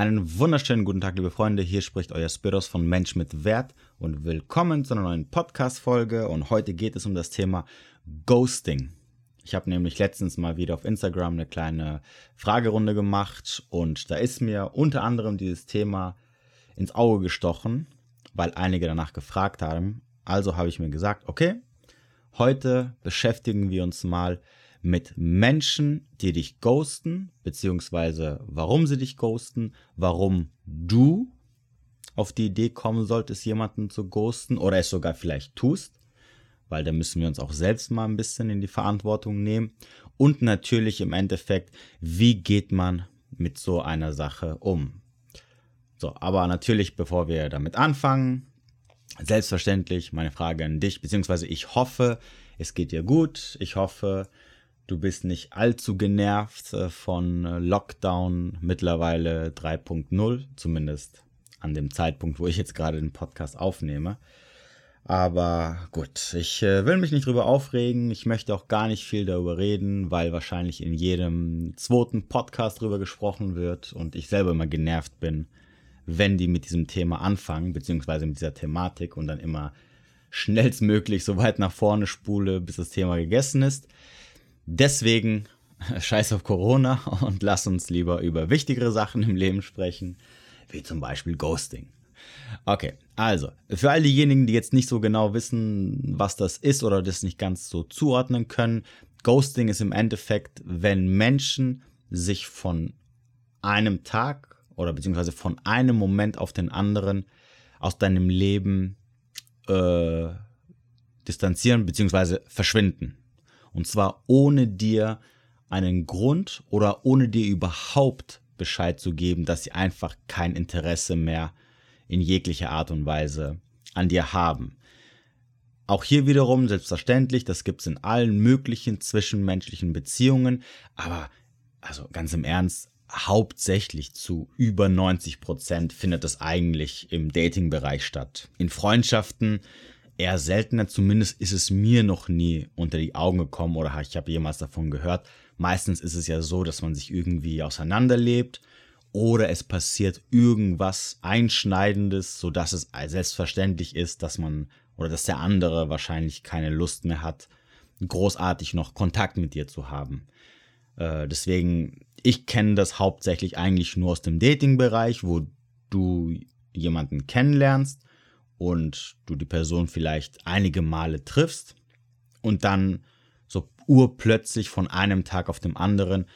Einen wunderschönen guten Tag, liebe Freunde. Hier spricht euer Spiros von Mensch mit Wert und willkommen zu einer neuen Podcast-Folge. Und heute geht es um das Thema Ghosting. Ich habe nämlich letztens mal wieder auf Instagram eine kleine Fragerunde gemacht und da ist mir unter anderem dieses Thema ins Auge gestochen, weil einige danach gefragt haben. Also habe ich mir gesagt, okay, heute beschäftigen wir uns mal mit Menschen, die dich ghosten, beziehungsweise warum sie dich ghosten, warum du auf die Idee kommen solltest, jemanden zu ghosten oder es sogar vielleicht tust, weil da müssen wir uns auch selbst mal ein bisschen in die Verantwortung nehmen. Und natürlich im Endeffekt, wie geht man mit so einer Sache um? So, aber natürlich, bevor wir damit anfangen, selbstverständlich meine Frage an dich, beziehungsweise ich hoffe, es geht dir gut. Ich hoffe, Du bist nicht allzu genervt äh, von äh, Lockdown mittlerweile 3.0, zumindest an dem Zeitpunkt, wo ich jetzt gerade den Podcast aufnehme. Aber gut, ich äh, will mich nicht drüber aufregen. Ich möchte auch gar nicht viel darüber reden, weil wahrscheinlich in jedem zweiten Podcast drüber gesprochen wird und ich selber immer genervt bin, wenn die mit diesem Thema anfangen, beziehungsweise mit dieser Thematik und dann immer schnellstmöglich so weit nach vorne spule, bis das Thema gegessen ist. Deswegen scheiß auf Corona und lass uns lieber über wichtigere Sachen im Leben sprechen, wie zum Beispiel Ghosting. Okay, also, für all diejenigen, die jetzt nicht so genau wissen, was das ist oder das nicht ganz so zuordnen können, Ghosting ist im Endeffekt, wenn Menschen sich von einem Tag oder beziehungsweise von einem Moment auf den anderen aus deinem Leben äh, distanzieren beziehungsweise verschwinden. Und zwar ohne dir einen Grund oder ohne dir überhaupt Bescheid zu geben, dass sie einfach kein Interesse mehr in jeglicher Art und Weise an dir haben. Auch hier wiederum selbstverständlich, das gibt es in allen möglichen zwischenmenschlichen Beziehungen, aber also ganz im Ernst, hauptsächlich zu über 90 Prozent findet das eigentlich im Dating-Bereich statt. In Freundschaften eher seltener, zumindest ist es mir noch nie unter die Augen gekommen oder ich habe jemals davon gehört. Meistens ist es ja so, dass man sich irgendwie auseinanderlebt oder es passiert irgendwas Einschneidendes, sodass es selbstverständlich ist, dass man oder dass der andere wahrscheinlich keine Lust mehr hat, großartig noch Kontakt mit dir zu haben. Äh, deswegen, ich kenne das hauptsächlich eigentlich nur aus dem Dating-Bereich, wo du jemanden kennenlernst und du die Person vielleicht einige Male triffst und dann so urplötzlich von einem Tag auf dem anderen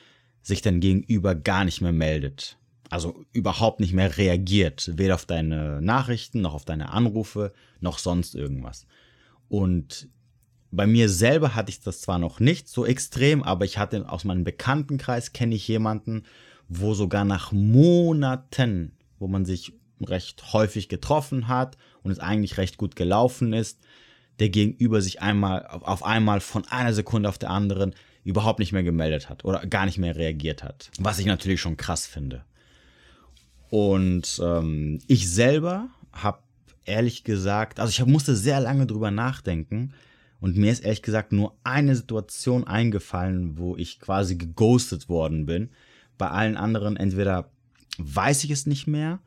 sich dein Gegenüber gar nicht mehr meldet. Also überhaupt nicht mehr reagiert, weder auf deine Nachrichten, noch auf deine Anrufe, noch sonst irgendwas. Und bei mir selber hatte ich das zwar noch nicht so extrem, aber ich hatte aus meinem Bekanntenkreis kenne ich jemanden, wo sogar nach Monaten, wo man sich recht häufig getroffen hat und es eigentlich recht gut gelaufen ist, der Gegenüber sich einmal auf einmal von einer Sekunde auf der anderen überhaupt nicht mehr gemeldet hat oder gar nicht mehr reagiert hat. Was ich natürlich schon krass finde. Und ähm, ich selber habe ehrlich gesagt, also ich musste sehr lange drüber nachdenken und mir ist ehrlich gesagt nur eine Situation eingefallen, wo ich quasi geghostet worden bin. Bei allen anderen entweder weiß ich es nicht mehr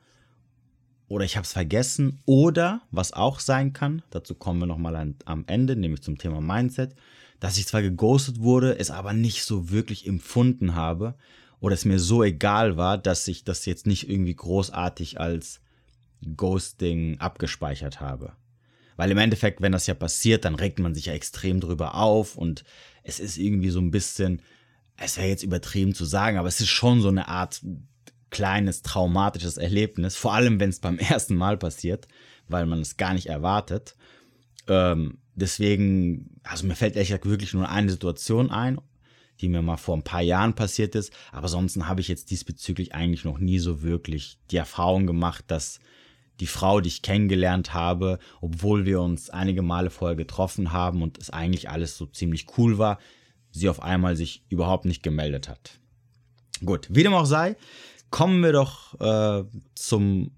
oder ich habe es vergessen oder was auch sein kann, dazu kommen wir nochmal am Ende, nämlich zum Thema Mindset, dass ich zwar geghostet wurde, es aber nicht so wirklich empfunden habe oder es mir so egal war, dass ich das jetzt nicht irgendwie großartig als Ghosting abgespeichert habe. Weil im Endeffekt, wenn das ja passiert, dann regt man sich ja extrem drüber auf und es ist irgendwie so ein bisschen, es wäre jetzt übertrieben zu sagen, aber es ist schon so eine Art kleines traumatisches Erlebnis, vor allem wenn es beim ersten Mal passiert, weil man es gar nicht erwartet. Ähm, deswegen, also mir fällt gesagt wirklich nur eine Situation ein, die mir mal vor ein paar Jahren passiert ist, aber sonst habe ich jetzt diesbezüglich eigentlich noch nie so wirklich die Erfahrung gemacht, dass die Frau, die ich kennengelernt habe, obwohl wir uns einige Male vorher getroffen haben und es eigentlich alles so ziemlich cool war, sie auf einmal sich überhaupt nicht gemeldet hat. Gut, wie dem auch sei, kommen wir doch äh, zum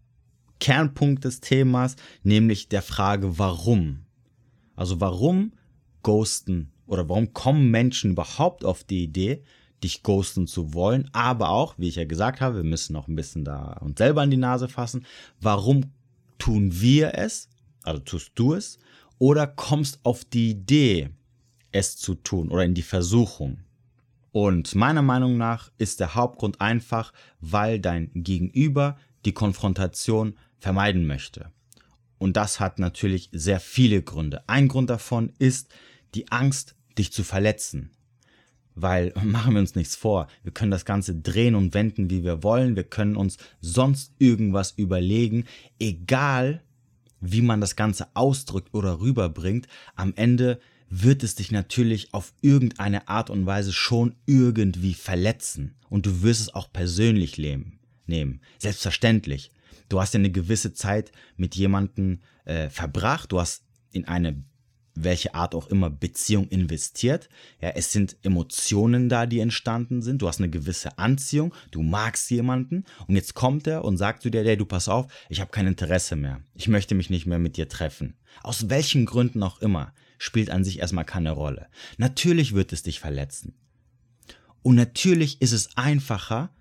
Kernpunkt des Themas, nämlich der Frage, warum. Also warum ghosten oder warum kommen Menschen überhaupt auf die Idee, dich ghosten zu wollen, aber auch, wie ich ja gesagt habe, wir müssen noch ein bisschen da uns selber an die Nase fassen. Warum tun wir es? Also tust du es? Oder kommst auf die Idee, es zu tun oder in die Versuchung? Und meiner Meinung nach ist der Hauptgrund einfach, weil dein Gegenüber die Konfrontation vermeiden möchte. Und das hat natürlich sehr viele Gründe. Ein Grund davon ist die Angst, dich zu verletzen. Weil machen wir uns nichts vor, wir können das Ganze drehen und wenden, wie wir wollen, wir können uns sonst irgendwas überlegen, egal wie man das Ganze ausdrückt oder rüberbringt, am Ende wird es dich natürlich auf irgendeine Art und Weise schon irgendwie verletzen. Und du wirst es auch persönlich nehmen. Selbstverständlich. Du hast ja eine gewisse Zeit mit jemandem äh, verbracht, du hast in eine welche Art auch immer Beziehung investiert. Ja, es sind Emotionen da, die entstanden sind. Du hast eine gewisse Anziehung, du magst jemanden und jetzt kommt er und sagt zu dir, hey, du pass auf, ich habe kein Interesse mehr. Ich möchte mich nicht mehr mit dir treffen. Aus welchen Gründen auch immer spielt an sich erstmal keine Rolle. Natürlich wird es dich verletzen. Und natürlich ist es einfacher,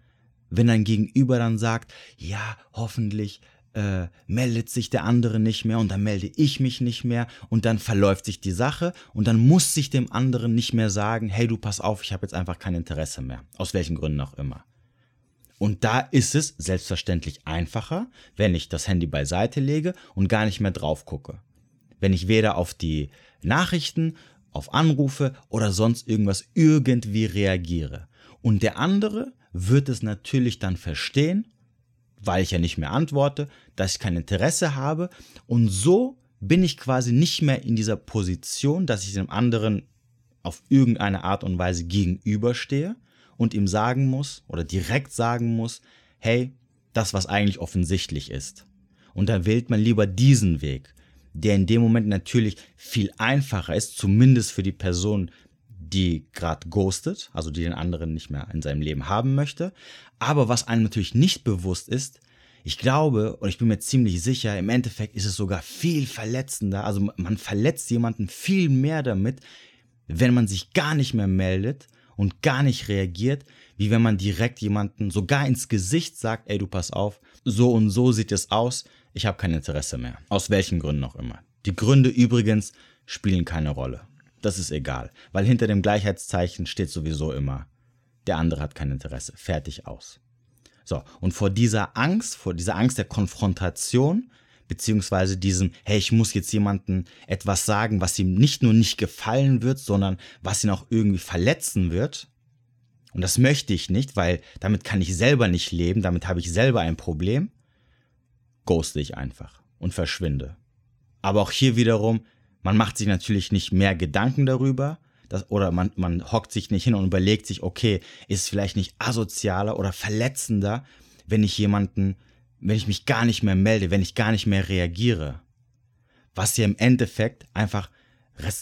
wenn dein Gegenüber dann sagt, ja, hoffentlich äh, meldet sich der andere nicht mehr und dann melde ich mich nicht mehr und dann verläuft sich die Sache und dann muss sich dem anderen nicht mehr sagen, hey du pass auf, ich habe jetzt einfach kein Interesse mehr, aus welchen Gründen auch immer. Und da ist es selbstverständlich einfacher, wenn ich das Handy beiseite lege und gar nicht mehr drauf gucke. Wenn ich weder auf die Nachrichten, auf Anrufe oder sonst irgendwas irgendwie reagiere. Und der andere wird es natürlich dann verstehen, weil ich ja nicht mehr antworte, dass ich kein Interesse habe. Und so bin ich quasi nicht mehr in dieser Position, dass ich dem anderen auf irgendeine Art und Weise gegenüberstehe und ihm sagen muss oder direkt sagen muss, hey, das, was eigentlich offensichtlich ist. Und da wählt man lieber diesen Weg der in dem Moment natürlich viel einfacher ist, zumindest für die Person, die gerade ghostet, also die den anderen nicht mehr in seinem Leben haben möchte. Aber was einem natürlich nicht bewusst ist, ich glaube und ich bin mir ziemlich sicher, im Endeffekt ist es sogar viel verletzender. Also man verletzt jemanden viel mehr damit, wenn man sich gar nicht mehr meldet und gar nicht reagiert, wie wenn man direkt jemanden sogar ins Gesicht sagt, ey du pass auf, so und so sieht es aus, ich habe kein Interesse mehr. Aus welchen Gründen auch immer. Die Gründe übrigens spielen keine Rolle. Das ist egal, weil hinter dem Gleichheitszeichen steht sowieso immer, der andere hat kein Interesse. Fertig aus. So, und vor dieser Angst, vor dieser Angst der Konfrontation, beziehungsweise diesem, hey, ich muss jetzt jemandem etwas sagen, was ihm nicht nur nicht gefallen wird, sondern was ihn auch irgendwie verletzen wird. Und das möchte ich nicht, weil damit kann ich selber nicht leben, damit habe ich selber ein Problem ghoste ich einfach und verschwinde. Aber auch hier wiederum, man macht sich natürlich nicht mehr Gedanken darüber, dass, oder man, man hockt sich nicht hin und überlegt sich, okay, ist es vielleicht nicht asozialer oder verletzender, wenn ich jemanden, wenn ich mich gar nicht mehr melde, wenn ich gar nicht mehr reagiere. Was ja im Endeffekt einfach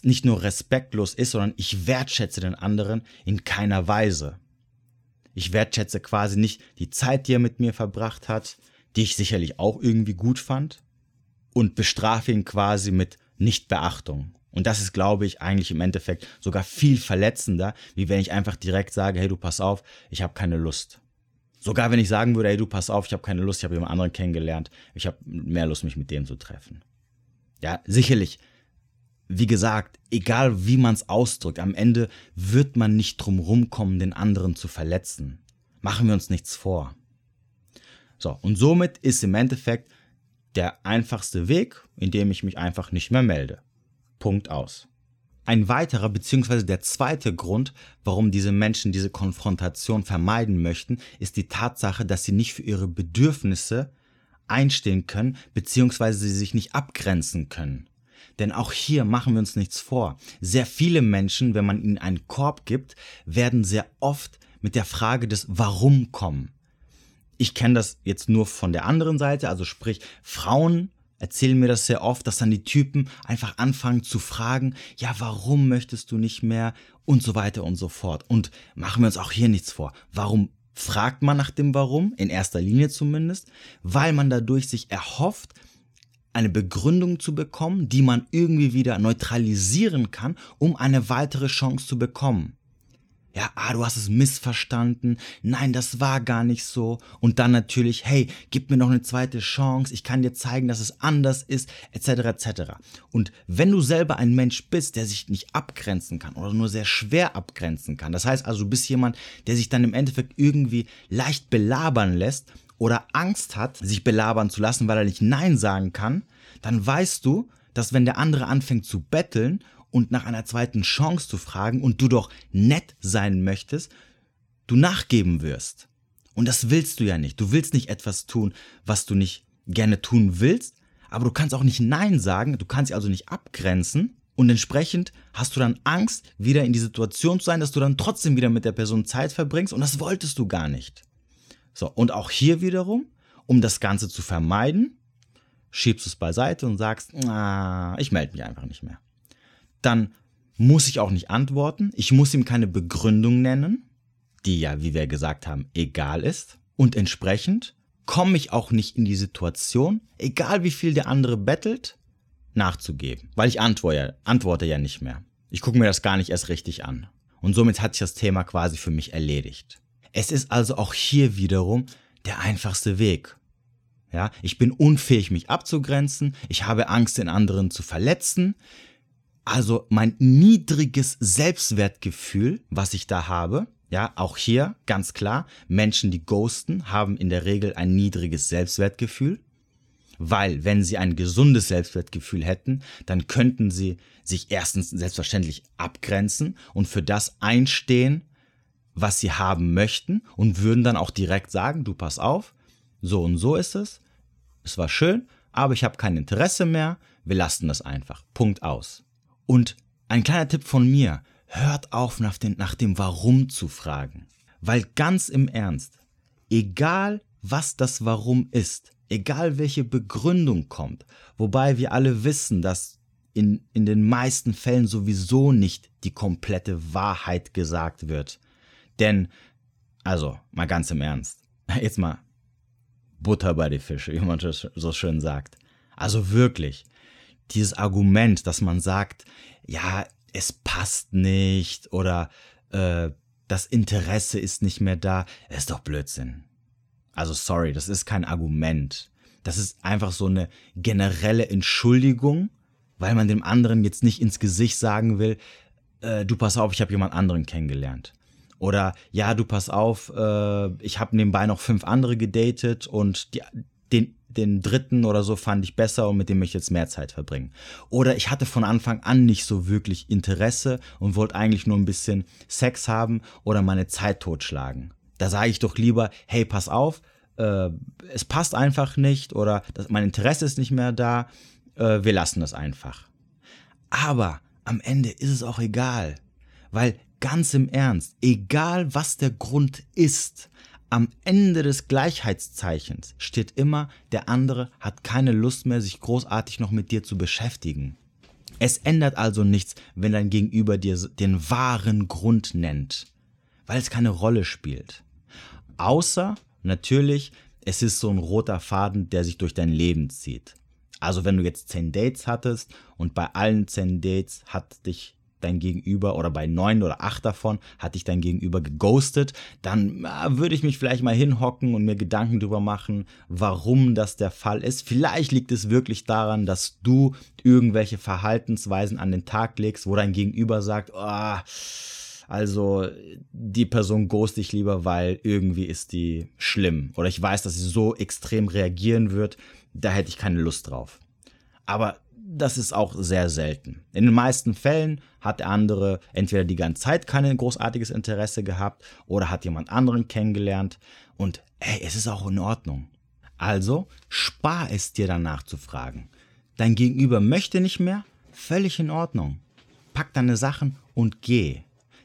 nicht nur respektlos ist, sondern ich wertschätze den anderen in keiner Weise. Ich wertschätze quasi nicht die Zeit, die er mit mir verbracht hat, die ich sicherlich auch irgendwie gut fand, und bestrafe ihn quasi mit Nichtbeachtung. Und das ist, glaube ich, eigentlich im Endeffekt sogar viel verletzender, wie wenn ich einfach direkt sage, hey, du pass auf, ich habe keine Lust. Sogar wenn ich sagen würde, hey, du pass auf, ich habe keine Lust, ich habe jemand anderen kennengelernt, ich habe mehr Lust, mich mit dem zu treffen. Ja, sicherlich. Wie gesagt, egal wie man es ausdrückt, am Ende wird man nicht drum rumkommen, den anderen zu verletzen. Machen wir uns nichts vor. So, und somit ist im Endeffekt der einfachste Weg, indem ich mich einfach nicht mehr melde. Punkt aus. Ein weiterer bzw. der zweite Grund, warum diese Menschen diese Konfrontation vermeiden möchten, ist die Tatsache, dass sie nicht für ihre Bedürfnisse einstehen können bzw. sie sich nicht abgrenzen können. Denn auch hier machen wir uns nichts vor. Sehr viele Menschen, wenn man ihnen einen Korb gibt, werden sehr oft mit der Frage des Warum kommen ich kenne das jetzt nur von der anderen Seite, also sprich, Frauen erzählen mir das sehr oft, dass dann die Typen einfach anfangen zu fragen, ja, warum möchtest du nicht mehr und so weiter und so fort. Und machen wir uns auch hier nichts vor. Warum fragt man nach dem Warum, in erster Linie zumindest? Weil man dadurch sich erhofft, eine Begründung zu bekommen, die man irgendwie wieder neutralisieren kann, um eine weitere Chance zu bekommen. Ja, ah, du hast es missverstanden. Nein, das war gar nicht so. Und dann natürlich, hey, gib mir noch eine zweite Chance. Ich kann dir zeigen, dass es anders ist, etc. etc. Und wenn du selber ein Mensch bist, der sich nicht abgrenzen kann oder nur sehr schwer abgrenzen kann, das heißt also, du bist jemand, der sich dann im Endeffekt irgendwie leicht belabern lässt oder Angst hat, sich belabern zu lassen, weil er nicht Nein sagen kann, dann weißt du, dass wenn der andere anfängt zu betteln und nach einer zweiten Chance zu fragen und du doch nett sein möchtest, du nachgeben wirst. Und das willst du ja nicht. Du willst nicht etwas tun, was du nicht gerne tun willst, aber du kannst auch nicht Nein sagen, du kannst sie also nicht abgrenzen und entsprechend hast du dann Angst, wieder in die Situation zu sein, dass du dann trotzdem wieder mit der Person Zeit verbringst und das wolltest du gar nicht. So, und auch hier wiederum, um das Ganze zu vermeiden, schiebst du es beiseite und sagst, ah, ich melde mich einfach nicht mehr dann muss ich auch nicht antworten. Ich muss ihm keine Begründung nennen, die ja, wie wir gesagt haben, egal ist. Und entsprechend komme ich auch nicht in die Situation, egal wie viel der andere bettelt, nachzugeben. Weil ich antworte, antworte ja nicht mehr. Ich gucke mir das gar nicht erst richtig an. Und somit hat sich das Thema quasi für mich erledigt. Es ist also auch hier wiederum der einfachste Weg. Ja, ich bin unfähig, mich abzugrenzen. Ich habe Angst, den anderen zu verletzen. Also mein niedriges Selbstwertgefühl, was ich da habe, ja, auch hier ganz klar, Menschen, die ghosten, haben in der Regel ein niedriges Selbstwertgefühl, weil wenn sie ein gesundes Selbstwertgefühl hätten, dann könnten sie sich erstens selbstverständlich abgrenzen und für das einstehen, was sie haben möchten und würden dann auch direkt sagen, du pass auf, so und so ist es, es war schön, aber ich habe kein Interesse mehr, wir lassen das einfach. Punkt aus. Und ein kleiner Tipp von mir, hört auf nach, den, nach dem Warum zu fragen. Weil ganz im Ernst, egal was das Warum ist, egal welche Begründung kommt, wobei wir alle wissen, dass in, in den meisten Fällen sowieso nicht die komplette Wahrheit gesagt wird. Denn, also, mal ganz im Ernst, jetzt mal Butter bei die Fische, wie man so schön sagt. Also wirklich, dieses Argument, dass man sagt, ja, es passt nicht oder äh, das Interesse ist nicht mehr da, ist doch Blödsinn. Also sorry, das ist kein Argument. Das ist einfach so eine generelle Entschuldigung, weil man dem anderen jetzt nicht ins Gesicht sagen will, äh, du pass auf, ich habe jemand anderen kennengelernt. Oder ja, du pass auf, äh, ich habe nebenbei noch fünf andere gedatet und die, den den dritten oder so fand ich besser und mit dem möchte ich jetzt mehr Zeit verbringen. Oder ich hatte von Anfang an nicht so wirklich Interesse und wollte eigentlich nur ein bisschen Sex haben oder meine Zeit totschlagen. Da sage ich doch lieber, hey, pass auf, äh, es passt einfach nicht oder das, mein Interesse ist nicht mehr da, äh, wir lassen das einfach. Aber am Ende ist es auch egal, weil ganz im Ernst, egal was der Grund ist, am Ende des Gleichheitszeichens steht immer, der andere hat keine Lust mehr, sich großartig noch mit dir zu beschäftigen. Es ändert also nichts, wenn dein Gegenüber dir den wahren Grund nennt, weil es keine Rolle spielt. Außer, natürlich, es ist so ein roter Faden, der sich durch dein Leben zieht. Also wenn du jetzt 10 Dates hattest und bei allen 10 Dates hat dich dein Gegenüber oder bei neun oder acht davon hat dich dein Gegenüber geghostet, dann äh, würde ich mich vielleicht mal hinhocken und mir Gedanken darüber machen, warum das der Fall ist. Vielleicht liegt es wirklich daran, dass du irgendwelche Verhaltensweisen an den Tag legst, wo dein Gegenüber sagt, oh, also die Person ghost ich lieber, weil irgendwie ist die schlimm. Oder ich weiß, dass sie so extrem reagieren wird, da hätte ich keine Lust drauf. Aber das ist auch sehr selten. In den meisten Fällen hat der andere entweder die ganze Zeit kein großartiges Interesse gehabt oder hat jemand anderen kennengelernt und hey, es ist auch in Ordnung. Also spar es dir danach zu fragen. Dein Gegenüber möchte nicht mehr? Völlig in Ordnung. Pack deine Sachen und geh.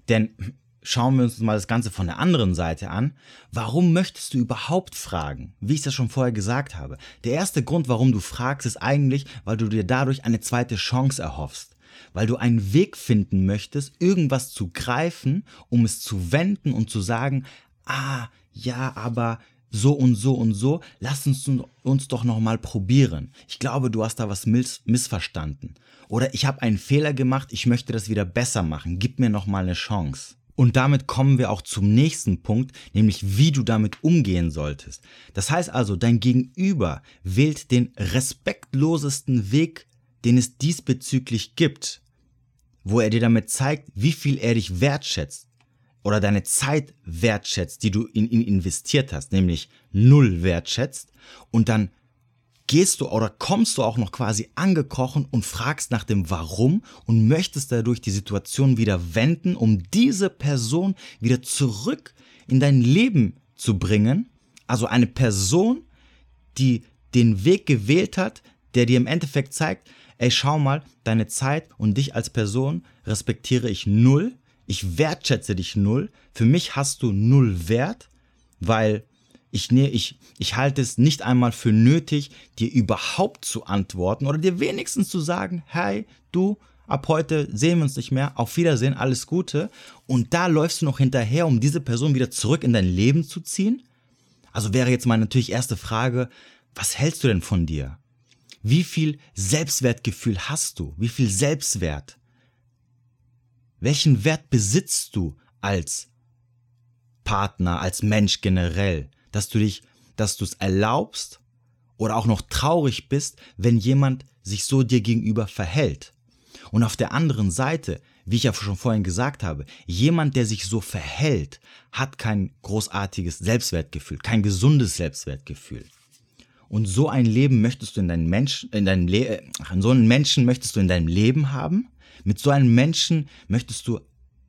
Denn schauen wir uns mal das Ganze von der anderen Seite an. Warum möchtest du überhaupt fragen? Wie ich das schon vorher gesagt habe. Der erste Grund, warum du fragst, ist eigentlich, weil du dir dadurch eine zweite Chance erhoffst. Weil du einen Weg finden möchtest, irgendwas zu greifen, um es zu wenden und zu sagen, ah, ja, aber so und so und so, lass uns uns doch nochmal probieren. Ich glaube, du hast da was miss missverstanden. Oder ich habe einen Fehler gemacht, ich möchte das wieder besser machen, gib mir nochmal eine Chance. Und damit kommen wir auch zum nächsten Punkt, nämlich wie du damit umgehen solltest. Das heißt also, dein Gegenüber wählt den respektlosesten Weg, den es diesbezüglich gibt, wo er dir damit zeigt, wie viel er dich wertschätzt oder deine Zeit wertschätzt, die du in ihn investiert hast, nämlich null wertschätzt und dann gehst du oder kommst du auch noch quasi angekrochen und fragst nach dem Warum und möchtest dadurch die Situation wieder wenden, um diese Person wieder zurück in dein Leben zu bringen. Also eine Person, die den Weg gewählt hat, der dir im Endeffekt zeigt, ey, schau mal, deine Zeit und dich als Person respektiere ich null. Ich wertschätze dich null. Für mich hast du null Wert, weil ich, ne, ich, ich halte es nicht einmal für nötig, dir überhaupt zu antworten oder dir wenigstens zu sagen, hey, du, ab heute sehen wir uns nicht mehr, auf Wiedersehen, alles Gute. Und da läufst du noch hinterher, um diese Person wieder zurück in dein Leben zu ziehen? Also wäre jetzt mal natürlich erste Frage, was hältst du denn von dir? Wie viel Selbstwertgefühl hast du? Wie viel Selbstwert? Welchen Wert besitzt du als Partner, als Mensch generell? Dass du dich, dass du es erlaubst oder auch noch traurig bist, wenn jemand sich so dir gegenüber verhält. Und auf der anderen Seite, wie ich ja schon vorhin gesagt habe, jemand, der sich so verhält, hat kein großartiges Selbstwertgefühl, kein gesundes Selbstwertgefühl. Und so ein Leben möchtest du in deinem Menschen, in deinem Le äh, so einen Menschen möchtest du in deinem Leben haben. Mit so einem Menschen möchtest du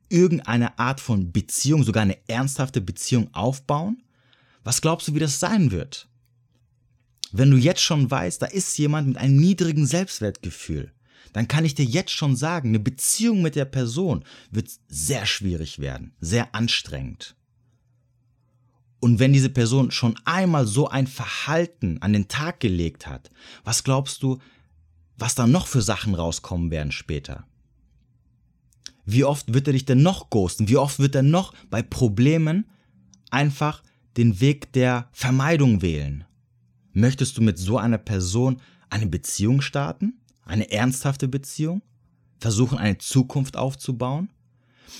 irgendeine Art von Beziehung, sogar eine ernsthafte Beziehung aufbauen. Was glaubst du, wie das sein wird? Wenn du jetzt schon weißt, da ist jemand mit einem niedrigen Selbstwertgefühl, dann kann ich dir jetzt schon sagen, eine Beziehung mit der Person wird sehr schwierig werden, sehr anstrengend. Und wenn diese Person schon einmal so ein Verhalten an den Tag gelegt hat, was glaubst du, was da noch für Sachen rauskommen werden später? Wie oft wird er dich denn noch ghosten? Wie oft wird er noch bei Problemen einfach den Weg der Vermeidung wählen? Möchtest du mit so einer Person eine Beziehung starten? Eine ernsthafte Beziehung? Versuchen, eine Zukunft aufzubauen?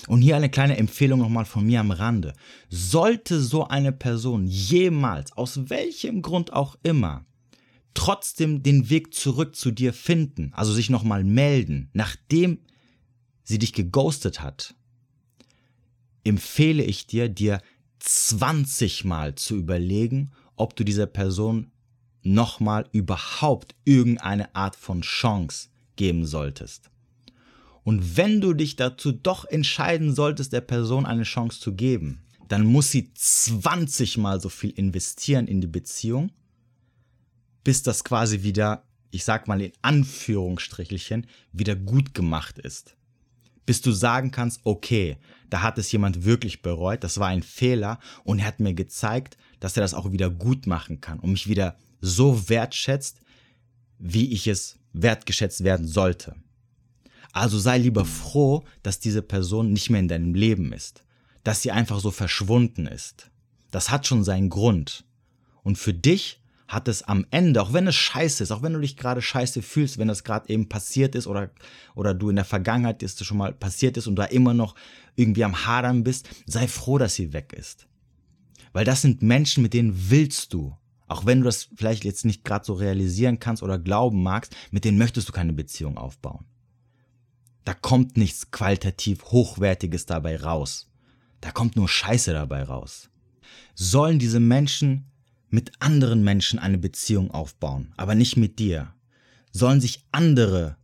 Und hier eine kleine Empfehlung nochmal von mir am Rande. Sollte so eine Person jemals, aus welchem Grund auch immer, trotzdem den Weg zurück zu dir finden, also sich nochmal melden, nachdem sie dich geghostet hat, empfehle ich dir, dir 20 Mal zu überlegen, ob du dieser Person nochmal überhaupt irgendeine Art von Chance geben solltest. Und wenn du dich dazu doch entscheiden solltest, der Person eine Chance zu geben, dann muss sie 20 Mal so viel investieren in die Beziehung, bis das quasi wieder, ich sag mal in Anführungsstrichelchen, wieder gut gemacht ist bis du sagen kannst, okay, da hat es jemand wirklich bereut, das war ein Fehler und er hat mir gezeigt, dass er das auch wieder gut machen kann und mich wieder so wertschätzt, wie ich es wertgeschätzt werden sollte. Also sei lieber froh, dass diese Person nicht mehr in deinem Leben ist, dass sie einfach so verschwunden ist. Das hat schon seinen Grund. Und für dich hat es am Ende, auch wenn es scheiße ist, auch wenn du dich gerade scheiße fühlst, wenn das gerade eben passiert ist oder, oder du in der Vergangenheit ist schon mal passiert ist und da immer noch irgendwie am Hadern bist, sei froh, dass sie weg ist. Weil das sind Menschen, mit denen willst du. Auch wenn du das vielleicht jetzt nicht gerade so realisieren kannst oder glauben magst, mit denen möchtest du keine Beziehung aufbauen. Da kommt nichts qualitativ Hochwertiges dabei raus. Da kommt nur Scheiße dabei raus. Sollen diese Menschen mit anderen Menschen eine Beziehung aufbauen, aber nicht mit dir. Sollen sich andere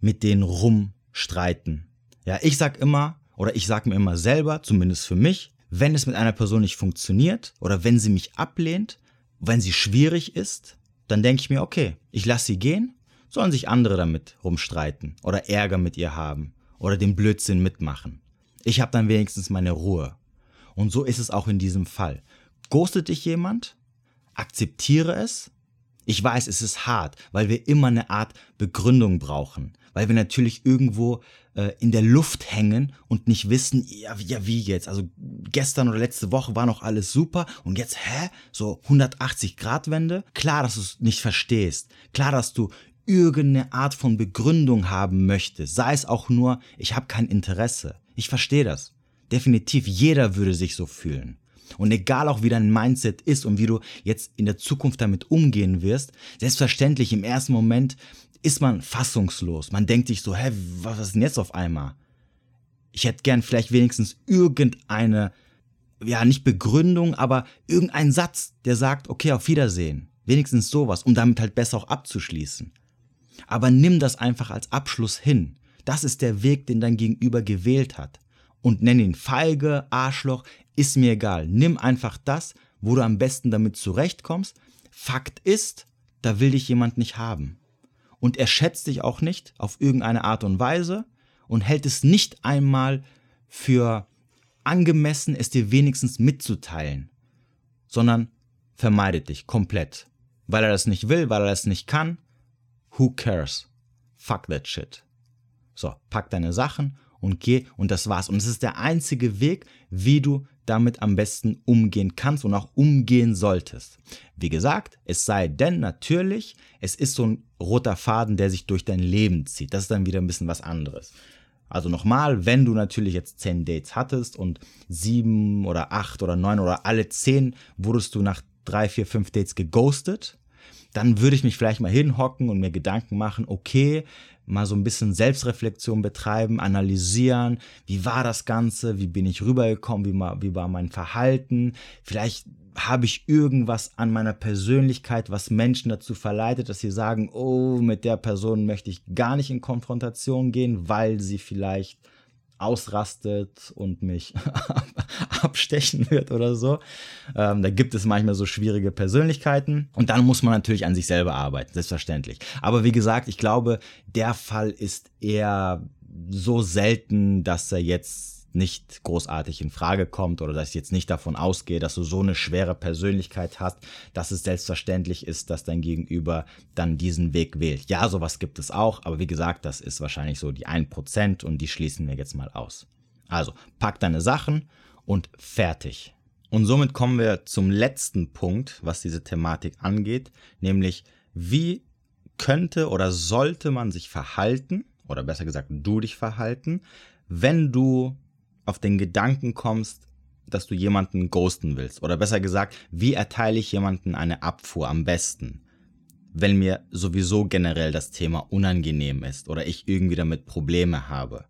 mit denen rumstreiten. Ja, ich sag immer, oder ich sag mir immer selber, zumindest für mich, wenn es mit einer Person nicht funktioniert oder wenn sie mich ablehnt, wenn sie schwierig ist, dann denke ich mir, okay, ich lasse sie gehen, sollen sich andere damit rumstreiten oder Ärger mit ihr haben oder den Blödsinn mitmachen. Ich habe dann wenigstens meine Ruhe. Und so ist es auch in diesem Fall. Ghostet dich jemand? Akzeptiere es. Ich weiß, es ist hart, weil wir immer eine Art Begründung brauchen, weil wir natürlich irgendwo äh, in der Luft hängen und nicht wissen, ja, ja, wie jetzt? Also gestern oder letzte Woche war noch alles super und jetzt, hä? So 180 Grad Wende? Klar, dass du es nicht verstehst. Klar, dass du irgendeine Art von Begründung haben möchtest. Sei es auch nur, ich habe kein Interesse. Ich verstehe das. Definitiv jeder würde sich so fühlen. Und egal auch wie dein Mindset ist und wie du jetzt in der Zukunft damit umgehen wirst, selbstverständlich im ersten Moment ist man fassungslos. Man denkt sich so, hä, was ist denn jetzt auf einmal? Ich hätte gern vielleicht wenigstens irgendeine, ja, nicht Begründung, aber irgendeinen Satz, der sagt, okay, auf Wiedersehen. Wenigstens sowas, um damit halt besser auch abzuschließen. Aber nimm das einfach als Abschluss hin. Das ist der Weg, den dein Gegenüber gewählt hat. Und nenn ihn feige, Arschloch, ist mir egal. Nimm einfach das, wo du am besten damit zurechtkommst. Fakt ist, da will dich jemand nicht haben. Und er schätzt dich auch nicht auf irgendeine Art und Weise und hält es nicht einmal für angemessen, es dir wenigstens mitzuteilen, sondern vermeidet dich komplett. Weil er das nicht will, weil er das nicht kann, who cares? Fuck that shit. So, pack deine Sachen und geh und das war's. Und es ist der einzige Weg, wie du damit am besten umgehen kannst und auch umgehen solltest. Wie gesagt, es sei denn natürlich, es ist so ein roter Faden, der sich durch dein Leben zieht. Das ist dann wieder ein bisschen was anderes. Also nochmal, wenn du natürlich jetzt zehn Dates hattest und sieben oder acht oder neun oder alle zehn wurdest du nach drei, vier, fünf Dates geghostet, dann würde ich mich vielleicht mal hinhocken und mir Gedanken machen, okay, mal so ein bisschen Selbstreflexion betreiben, analysieren, wie war das Ganze, wie bin ich rübergekommen, wie, war, wie war mein Verhalten, vielleicht habe ich irgendwas an meiner Persönlichkeit, was Menschen dazu verleitet, dass sie sagen, oh, mit der Person möchte ich gar nicht in Konfrontation gehen, weil sie vielleicht ausrastet und mich abstechen wird oder so. Ähm, da gibt es manchmal so schwierige Persönlichkeiten und dann muss man natürlich an sich selber arbeiten, selbstverständlich. Aber wie gesagt, ich glaube, der Fall ist eher so selten, dass er jetzt nicht großartig in Frage kommt oder dass ich jetzt nicht davon ausgehe, dass du so eine schwere Persönlichkeit hast, dass es selbstverständlich ist, dass dein Gegenüber dann diesen Weg wählt. Ja, sowas gibt es auch, aber wie gesagt, das ist wahrscheinlich so die 1% und die schließen wir jetzt mal aus. Also, pack deine Sachen und fertig. Und somit kommen wir zum letzten Punkt, was diese Thematik angeht, nämlich wie könnte oder sollte man sich verhalten, oder besser gesagt, du dich verhalten, wenn du auf den Gedanken kommst, dass du jemanden ghosten willst. Oder besser gesagt, wie erteile ich jemanden eine Abfuhr am besten? Wenn mir sowieso generell das Thema unangenehm ist oder ich irgendwie damit Probleme habe.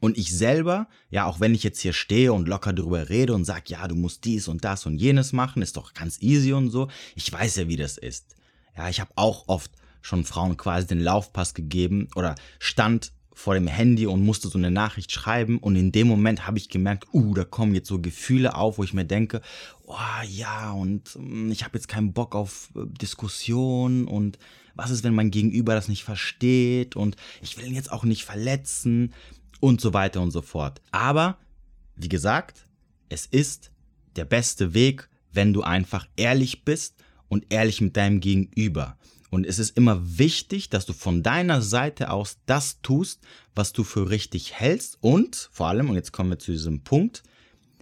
Und ich selber, ja, auch wenn ich jetzt hier stehe und locker drüber rede und sage, ja, du musst dies und das und jenes machen, ist doch ganz easy und so. Ich weiß ja, wie das ist. Ja, ich habe auch oft schon Frauen quasi den Laufpass gegeben oder stand vor dem Handy und musste so eine Nachricht schreiben und in dem Moment habe ich gemerkt, uh, da kommen jetzt so Gefühle auf, wo ich mir denke, oh ja, und hm, ich habe jetzt keinen Bock auf äh, Diskussion und was ist, wenn mein Gegenüber das nicht versteht und ich will ihn jetzt auch nicht verletzen und so weiter und so fort. Aber, wie gesagt, es ist der beste Weg, wenn du einfach ehrlich bist und ehrlich mit deinem Gegenüber. Und es ist immer wichtig, dass du von deiner Seite aus das tust, was du für richtig hältst und vor allem, und jetzt kommen wir zu diesem Punkt,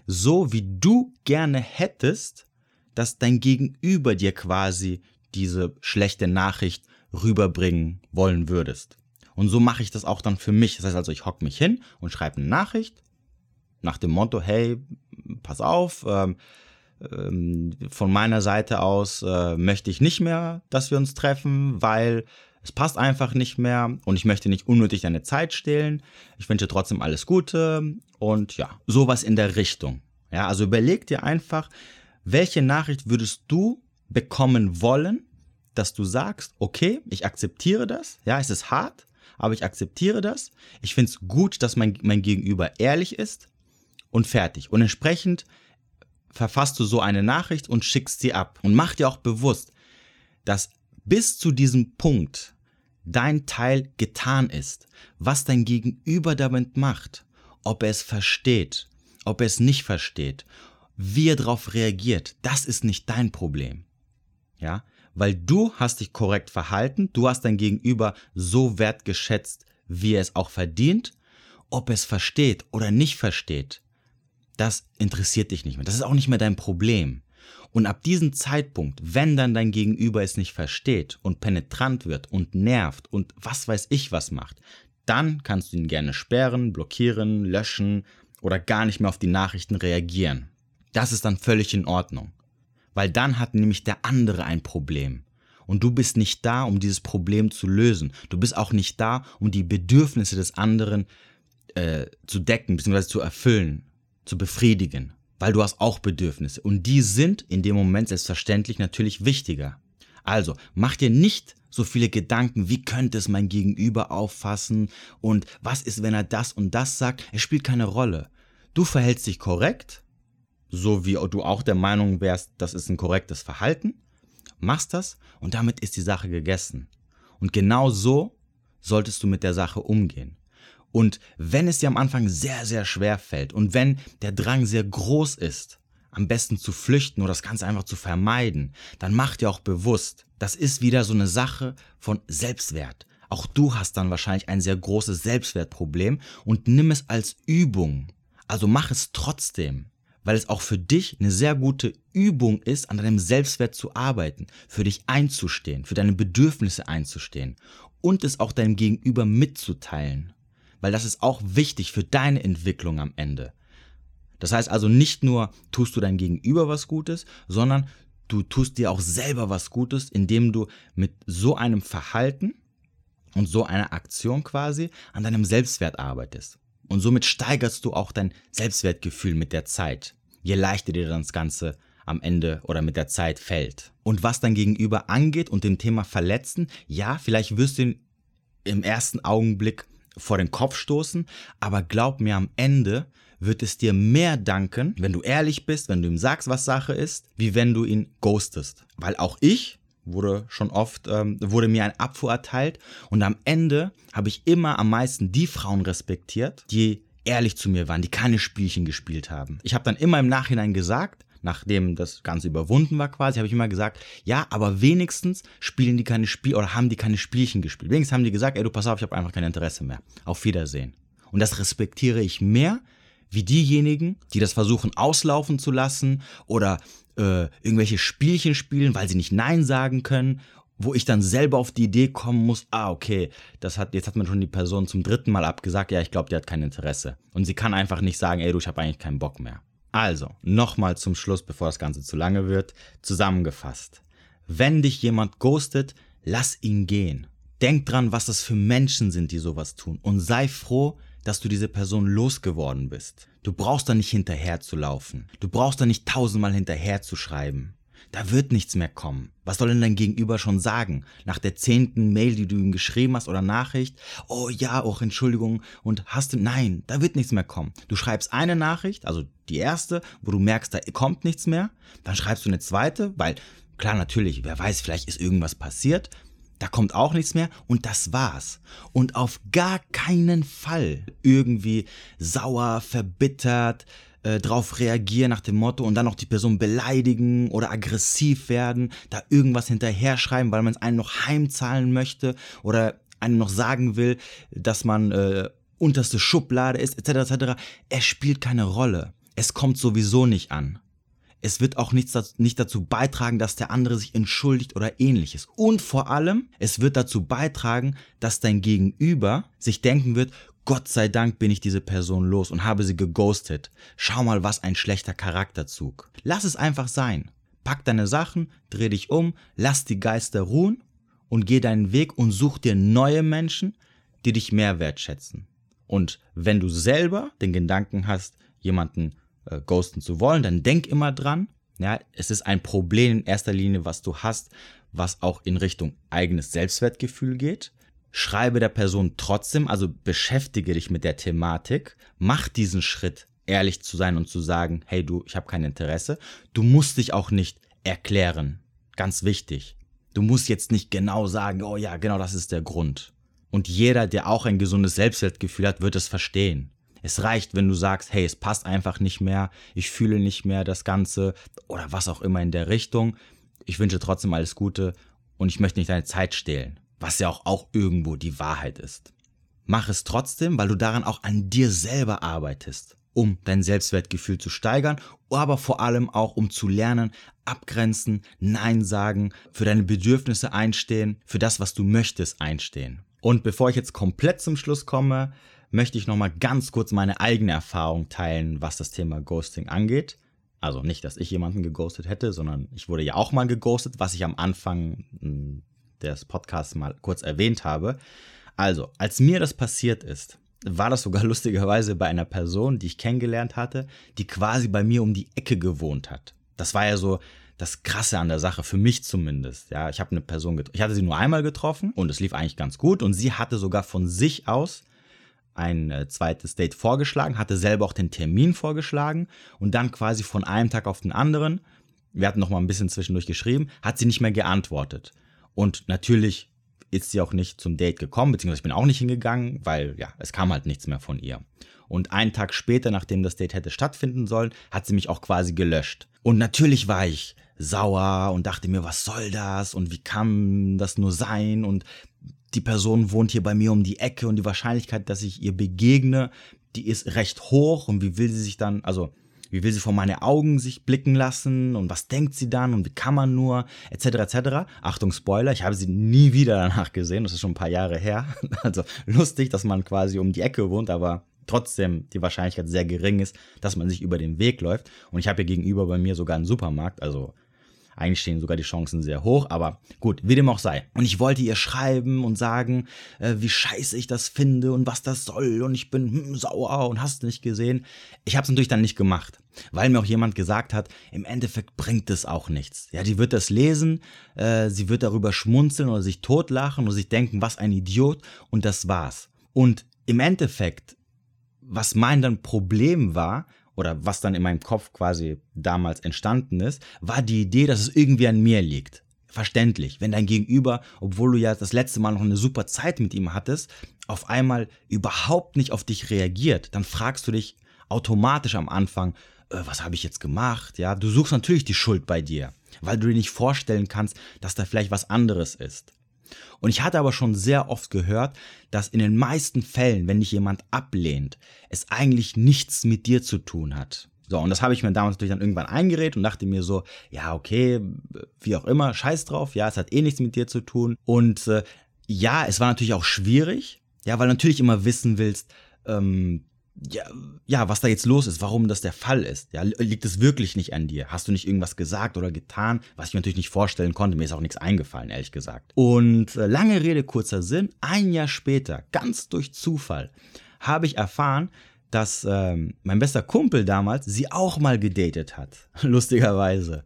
so wie du gerne hättest, dass dein Gegenüber dir quasi diese schlechte Nachricht rüberbringen wollen würdest. Und so mache ich das auch dann für mich. Das heißt also, ich hocke mich hin und schreibe eine Nachricht nach dem Motto, hey, pass auf, ähm, von meiner Seite aus äh, möchte ich nicht mehr, dass wir uns treffen, weil es passt einfach nicht mehr und ich möchte nicht unnötig deine Zeit stehlen. Ich wünsche trotzdem alles Gute und ja, sowas in der Richtung. Ja, also überleg dir einfach, welche Nachricht würdest du bekommen wollen, dass du sagst, okay, ich akzeptiere das. Ja, es ist hart, aber ich akzeptiere das. Ich finde es gut, dass mein, mein Gegenüber ehrlich ist und fertig. Und entsprechend verfasst du so eine Nachricht und schickst sie ab. Und mach dir auch bewusst, dass bis zu diesem Punkt dein Teil getan ist, was dein Gegenüber damit macht, ob er es versteht, ob er es nicht versteht, wie er darauf reagiert, das ist nicht dein Problem. Ja, weil du hast dich korrekt verhalten, du hast dein Gegenüber so wertgeschätzt, wie er es auch verdient, ob er es versteht oder nicht versteht, das interessiert dich nicht mehr. Das ist auch nicht mehr dein Problem. Und ab diesem Zeitpunkt, wenn dann dein Gegenüber es nicht versteht und penetrant wird und nervt und was weiß ich was macht, dann kannst du ihn gerne sperren, blockieren, löschen oder gar nicht mehr auf die Nachrichten reagieren. Das ist dann völlig in Ordnung. Weil dann hat nämlich der andere ein Problem. Und du bist nicht da, um dieses Problem zu lösen. Du bist auch nicht da, um die Bedürfnisse des anderen äh, zu decken, bzw. zu erfüllen, zu befriedigen. Weil du hast auch Bedürfnisse. Und die sind in dem Moment selbstverständlich natürlich wichtiger. Also, mach dir nicht so viele Gedanken, wie könnte es mein Gegenüber auffassen und was ist, wenn er das und das sagt. Es spielt keine Rolle. Du verhältst dich korrekt, so wie du auch der Meinung wärst, das ist ein korrektes Verhalten, machst das und damit ist die Sache gegessen. Und genau so solltest du mit der Sache umgehen. Und wenn es dir am Anfang sehr, sehr schwer fällt und wenn der Drang sehr groß ist, am besten zu flüchten oder das Ganze einfach zu vermeiden, dann mach dir auch bewusst, das ist wieder so eine Sache von Selbstwert. Auch du hast dann wahrscheinlich ein sehr großes Selbstwertproblem und nimm es als Übung. Also mach es trotzdem, weil es auch für dich eine sehr gute Übung ist, an deinem Selbstwert zu arbeiten, für dich einzustehen, für deine Bedürfnisse einzustehen und es auch deinem Gegenüber mitzuteilen. Weil das ist auch wichtig für deine Entwicklung am Ende. Das heißt also nicht nur tust du dein Gegenüber was Gutes, sondern du tust dir auch selber was Gutes, indem du mit so einem Verhalten und so einer Aktion quasi an deinem Selbstwert arbeitest. Und somit steigerst du auch dein Selbstwertgefühl mit der Zeit, je leichter dir das Ganze am Ende oder mit der Zeit fällt. Und was dein Gegenüber angeht und dem Thema Verletzen, ja, vielleicht wirst du ihn im ersten Augenblick vor den Kopf stoßen, aber glaub mir, am Ende wird es dir mehr danken, wenn du ehrlich bist, wenn du ihm sagst, was Sache ist, wie wenn du ihn ghostest. Weil auch ich wurde schon oft, ähm, wurde mir ein Abfuhr erteilt und am Ende habe ich immer am meisten die Frauen respektiert, die ehrlich zu mir waren, die keine Spielchen gespielt haben. Ich habe dann immer im Nachhinein gesagt, nachdem das Ganze überwunden war quasi, habe ich immer gesagt, ja, aber wenigstens spielen die keine Spiel oder haben die keine Spielchen gespielt. Wenigstens haben die gesagt, ey, du pass auf, ich habe einfach kein Interesse mehr. Auf Wiedersehen. Und das respektiere ich mehr, wie diejenigen, die das versuchen auslaufen zu lassen oder äh, irgendwelche Spielchen spielen, weil sie nicht Nein sagen können, wo ich dann selber auf die Idee kommen muss, ah, okay, das hat, jetzt hat man schon die Person zum dritten Mal abgesagt, ja, ich glaube, die hat kein Interesse. Und sie kann einfach nicht sagen, ey, du, ich habe eigentlich keinen Bock mehr. Also, nochmal zum Schluss, bevor das Ganze zu lange wird, zusammengefasst. Wenn dich jemand ghostet, lass ihn gehen. Denk dran, was das für Menschen sind, die sowas tun. Und sei froh, dass du diese Person losgeworden bist. Du brauchst da nicht hinterher zu laufen. Du brauchst da nicht tausendmal hinterher zu schreiben. Da wird nichts mehr kommen. Was soll denn dein Gegenüber schon sagen? Nach der zehnten Mail, die du ihm geschrieben hast oder Nachricht? Oh ja, auch Entschuldigung und hast du, nein, da wird nichts mehr kommen. Du schreibst eine Nachricht, also die erste, wo du merkst, da kommt nichts mehr. Dann schreibst du eine zweite, weil klar, natürlich, wer weiß, vielleicht ist irgendwas passiert. Da kommt auch nichts mehr und das war's. Und auf gar keinen Fall irgendwie sauer, verbittert, äh, drauf reagieren nach dem Motto und dann noch die Person beleidigen oder aggressiv werden, da irgendwas hinterher schreiben, weil man es einem noch heimzahlen möchte oder einem noch sagen will, dass man äh, unterste Schublade ist, etc. etc. Es spielt keine Rolle. Es kommt sowieso nicht an. Es wird auch nichts, nicht dazu beitragen, dass der andere sich entschuldigt oder ähnliches. Und vor allem, es wird dazu beitragen, dass dein Gegenüber sich denken wird, Gott sei Dank bin ich diese Person los und habe sie geghostet. Schau mal, was ein schlechter Charakterzug. Lass es einfach sein. Pack deine Sachen, dreh dich um, lass die Geister ruhen und geh deinen Weg und such dir neue Menschen, die dich mehr wertschätzen. Und wenn du selber den Gedanken hast, jemanden äh, ghosten zu wollen, dann denk immer dran, ja, es ist ein Problem in erster Linie, was du hast, was auch in Richtung eigenes Selbstwertgefühl geht. Schreibe der Person trotzdem, also beschäftige dich mit der Thematik, mach diesen Schritt, ehrlich zu sein und zu sagen, hey du, ich habe kein Interesse. Du musst dich auch nicht erklären. Ganz wichtig. Du musst jetzt nicht genau sagen, oh ja, genau das ist der Grund. Und jeder, der auch ein gesundes Selbstwertgefühl hat, wird es verstehen. Es reicht, wenn du sagst, hey, es passt einfach nicht mehr, ich fühle nicht mehr das Ganze oder was auch immer in der Richtung. Ich wünsche trotzdem alles Gute und ich möchte nicht deine Zeit stehlen, was ja auch, auch irgendwo die Wahrheit ist. Mach es trotzdem, weil du daran auch an dir selber arbeitest, um dein Selbstwertgefühl zu steigern, aber vor allem auch um zu lernen, abgrenzen, Nein sagen, für deine Bedürfnisse einstehen, für das, was du möchtest, einstehen. Und bevor ich jetzt komplett zum Schluss komme, möchte ich nochmal ganz kurz meine eigene Erfahrung teilen, was das Thema Ghosting angeht. Also nicht, dass ich jemanden geghostet hätte, sondern ich wurde ja auch mal geghostet, was ich am Anfang hm, des Podcasts mal kurz erwähnt habe. Also, als mir das passiert ist, war das sogar lustigerweise bei einer Person, die ich kennengelernt hatte, die quasi bei mir um die Ecke gewohnt hat. Das war ja so das Krasse an der Sache, für mich zumindest. Ja, ich habe eine Person getroffen, ich hatte sie nur einmal getroffen und es lief eigentlich ganz gut und sie hatte sogar von sich aus ein äh, zweites Date vorgeschlagen, hatte selber auch den Termin vorgeschlagen und dann quasi von einem Tag auf den anderen, wir hatten noch mal ein bisschen zwischendurch geschrieben, hat sie nicht mehr geantwortet. Und natürlich ist sie auch nicht zum Date gekommen, beziehungsweise ich bin auch nicht hingegangen, weil ja, es kam halt nichts mehr von ihr. Und einen Tag später, nachdem das Date hätte stattfinden sollen, hat sie mich auch quasi gelöscht. Und natürlich war ich sauer und dachte mir, was soll das und wie kann das nur sein und die Person wohnt hier bei mir um die Ecke und die Wahrscheinlichkeit, dass ich ihr begegne, die ist recht hoch und wie will sie sich dann, also wie will sie vor meine Augen sich blicken lassen und was denkt sie dann und wie kann man nur, etc. etc. Achtung, Spoiler, ich habe sie nie wieder danach gesehen, das ist schon ein paar Jahre her. Also lustig, dass man quasi um die Ecke wohnt, aber trotzdem die Wahrscheinlichkeit sehr gering ist, dass man sich über den Weg läuft. Und ich habe hier gegenüber bei mir sogar einen Supermarkt, also eigentlich stehen sogar die Chancen sehr hoch, aber gut, wie dem auch sei. Und ich wollte ihr schreiben und sagen, äh, wie scheiße ich das finde und was das soll und ich bin hm, sauer und hast nicht gesehen. Ich habe es natürlich dann nicht gemacht, weil mir auch jemand gesagt hat, im Endeffekt bringt es auch nichts. Ja, die wird das lesen, äh, sie wird darüber schmunzeln oder sich totlachen oder sich denken, was ein Idiot und das war's. Und im Endeffekt, was mein dann Problem war, oder was dann in meinem Kopf quasi damals entstanden ist, war die Idee, dass es irgendwie an mir liegt. Verständlich, wenn dein Gegenüber, obwohl du ja das letzte Mal noch eine super Zeit mit ihm hattest, auf einmal überhaupt nicht auf dich reagiert, dann fragst du dich automatisch am Anfang, äh, was habe ich jetzt gemacht? Ja, du suchst natürlich die Schuld bei dir, weil du dir nicht vorstellen kannst, dass da vielleicht was anderes ist. Und ich hatte aber schon sehr oft gehört, dass in den meisten Fällen, wenn dich jemand ablehnt, es eigentlich nichts mit dir zu tun hat. So, und das habe ich mir damals natürlich dann irgendwann eingeredet und dachte mir so, ja, okay, wie auch immer, scheiß drauf, ja, es hat eh nichts mit dir zu tun. Und äh, ja, es war natürlich auch schwierig, ja, weil natürlich immer wissen willst, ähm, ja, ja, was da jetzt los ist, warum das der Fall ist. Ja, liegt es wirklich nicht an dir? Hast du nicht irgendwas gesagt oder getan, was ich mir natürlich nicht vorstellen konnte? Mir ist auch nichts eingefallen, ehrlich gesagt. Und äh, lange Rede, kurzer Sinn, ein Jahr später, ganz durch Zufall, habe ich erfahren, dass ähm, mein bester Kumpel damals sie auch mal gedatet hat. Lustigerweise.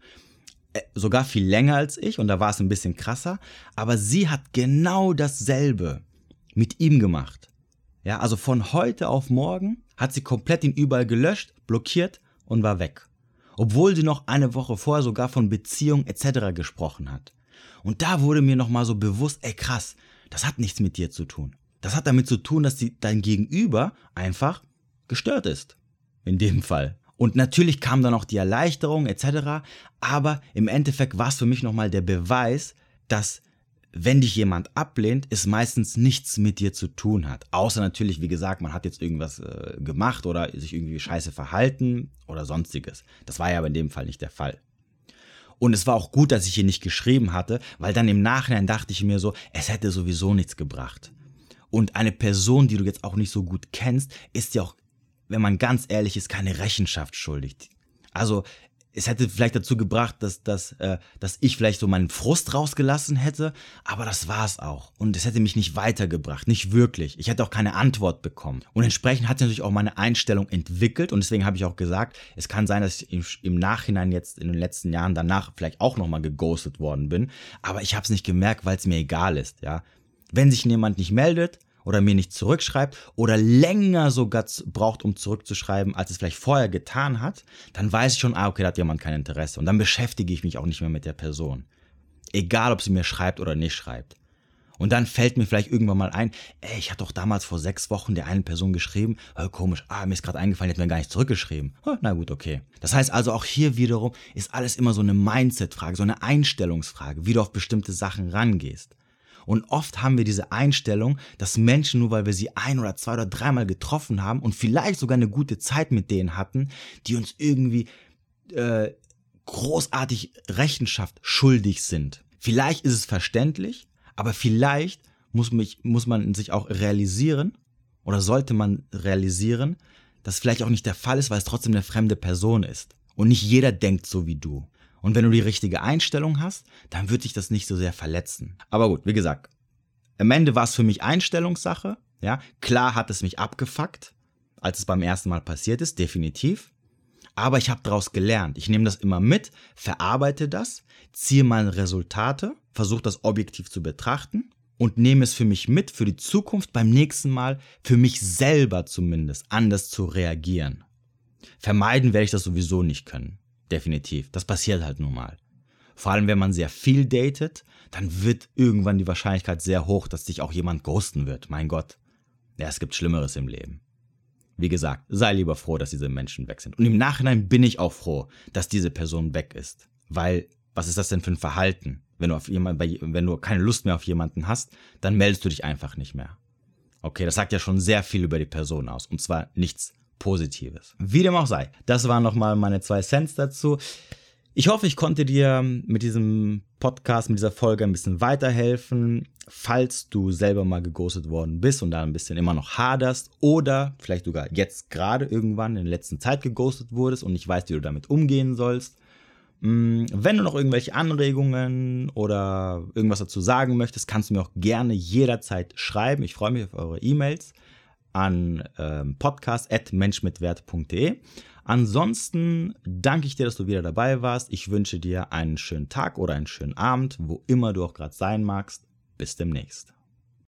Äh, sogar viel länger als ich und da war es ein bisschen krasser. Aber sie hat genau dasselbe mit ihm gemacht. Ja, also von heute auf morgen hat sie komplett ihn überall gelöscht, blockiert und war weg. Obwohl sie noch eine Woche vorher sogar von Beziehung etc. gesprochen hat. Und da wurde mir nochmal so bewusst, ey krass, das hat nichts mit dir zu tun. Das hat damit zu tun, dass die, dein Gegenüber einfach gestört ist. In dem Fall. Und natürlich kam dann auch die Erleichterung etc. Aber im Endeffekt war es für mich nochmal der Beweis, dass wenn dich jemand ablehnt, es meistens nichts mit dir zu tun hat. Außer natürlich, wie gesagt, man hat jetzt irgendwas äh, gemacht oder sich irgendwie scheiße verhalten oder sonstiges. Das war ja aber in dem Fall nicht der Fall. Und es war auch gut, dass ich hier nicht geschrieben hatte, weil dann im Nachhinein dachte ich mir so, es hätte sowieso nichts gebracht. Und eine Person, die du jetzt auch nicht so gut kennst, ist ja auch, wenn man ganz ehrlich ist, keine Rechenschaft schuldig. Also es hätte vielleicht dazu gebracht, dass, dass, äh, dass ich vielleicht so meinen Frust rausgelassen hätte, aber das war es auch. Und es hätte mich nicht weitergebracht, nicht wirklich. Ich hätte auch keine Antwort bekommen. Und entsprechend hat sich natürlich auch meine Einstellung entwickelt und deswegen habe ich auch gesagt, es kann sein, dass ich im, im Nachhinein jetzt in den letzten Jahren danach vielleicht auch nochmal geghostet worden bin, aber ich habe es nicht gemerkt, weil es mir egal ist, ja. Wenn sich jemand nicht meldet, oder mir nicht zurückschreibt oder länger sogar braucht, um zurückzuschreiben, als es vielleicht vorher getan hat, dann weiß ich schon, ah, okay, da hat jemand kein Interesse. Und dann beschäftige ich mich auch nicht mehr mit der Person. Egal, ob sie mir schreibt oder nicht schreibt. Und dann fällt mir vielleicht irgendwann mal ein, ey, ich hatte doch damals vor sechs Wochen der einen Person geschrieben, oh, komisch, ah, mir ist gerade eingefallen, die hat mir gar nicht zurückgeschrieben. Oh, na gut, okay. Das heißt also auch hier wiederum ist alles immer so eine Mindset-Frage, so eine Einstellungsfrage, wie du auf bestimmte Sachen rangehst. Und oft haben wir diese Einstellung, dass Menschen, nur weil wir sie ein oder zwei oder dreimal getroffen haben und vielleicht sogar eine gute Zeit mit denen hatten, die uns irgendwie äh, großartig Rechenschaft schuldig sind. Vielleicht ist es verständlich, aber vielleicht muss, mich, muss man sich auch realisieren oder sollte man realisieren, dass vielleicht auch nicht der Fall ist, weil es trotzdem eine fremde Person ist. Und nicht jeder denkt so wie du. Und wenn du die richtige Einstellung hast, dann wird dich das nicht so sehr verletzen. Aber gut, wie gesagt, am Ende war es für mich Einstellungssache. Ja, klar hat es mich abgefuckt, als es beim ersten Mal passiert ist, definitiv. Aber ich habe daraus gelernt. Ich nehme das immer mit, verarbeite das, ziehe meine Resultate, versuche das objektiv zu betrachten und nehme es für mich mit, für die Zukunft beim nächsten Mal, für mich selber zumindest, anders zu reagieren. Vermeiden werde ich das sowieso nicht können. Definitiv. Das passiert halt nun mal. Vor allem, wenn man sehr viel datet, dann wird irgendwann die Wahrscheinlichkeit sehr hoch, dass dich auch jemand ghosten wird. Mein Gott. Ja, es gibt Schlimmeres im Leben. Wie gesagt, sei lieber froh, dass diese Menschen weg sind. Und im Nachhinein bin ich auch froh, dass diese Person weg ist. Weil, was ist das denn für ein Verhalten? Wenn du, auf jemand, wenn du keine Lust mehr auf jemanden hast, dann meldest du dich einfach nicht mehr. Okay, das sagt ja schon sehr viel über die Person aus. Und zwar nichts Positives. Wie dem auch sei. Das waren nochmal meine zwei Cents dazu. Ich hoffe, ich konnte dir mit diesem Podcast, mit dieser Folge ein bisschen weiterhelfen. Falls du selber mal geghostet worden bist und da ein bisschen immer noch haderst oder vielleicht sogar jetzt gerade irgendwann in der letzten Zeit geghostet wurdest und nicht weißt, wie du damit umgehen sollst. Mm, wenn du noch irgendwelche Anregungen oder irgendwas dazu sagen möchtest, kannst du mir auch gerne jederzeit schreiben. Ich freue mich auf eure E-Mails an ähm, podcast.menschmitwert.de. Ansonsten danke ich dir, dass du wieder dabei warst. Ich wünsche dir einen schönen Tag oder einen schönen Abend, wo immer du auch gerade sein magst. Bis demnächst.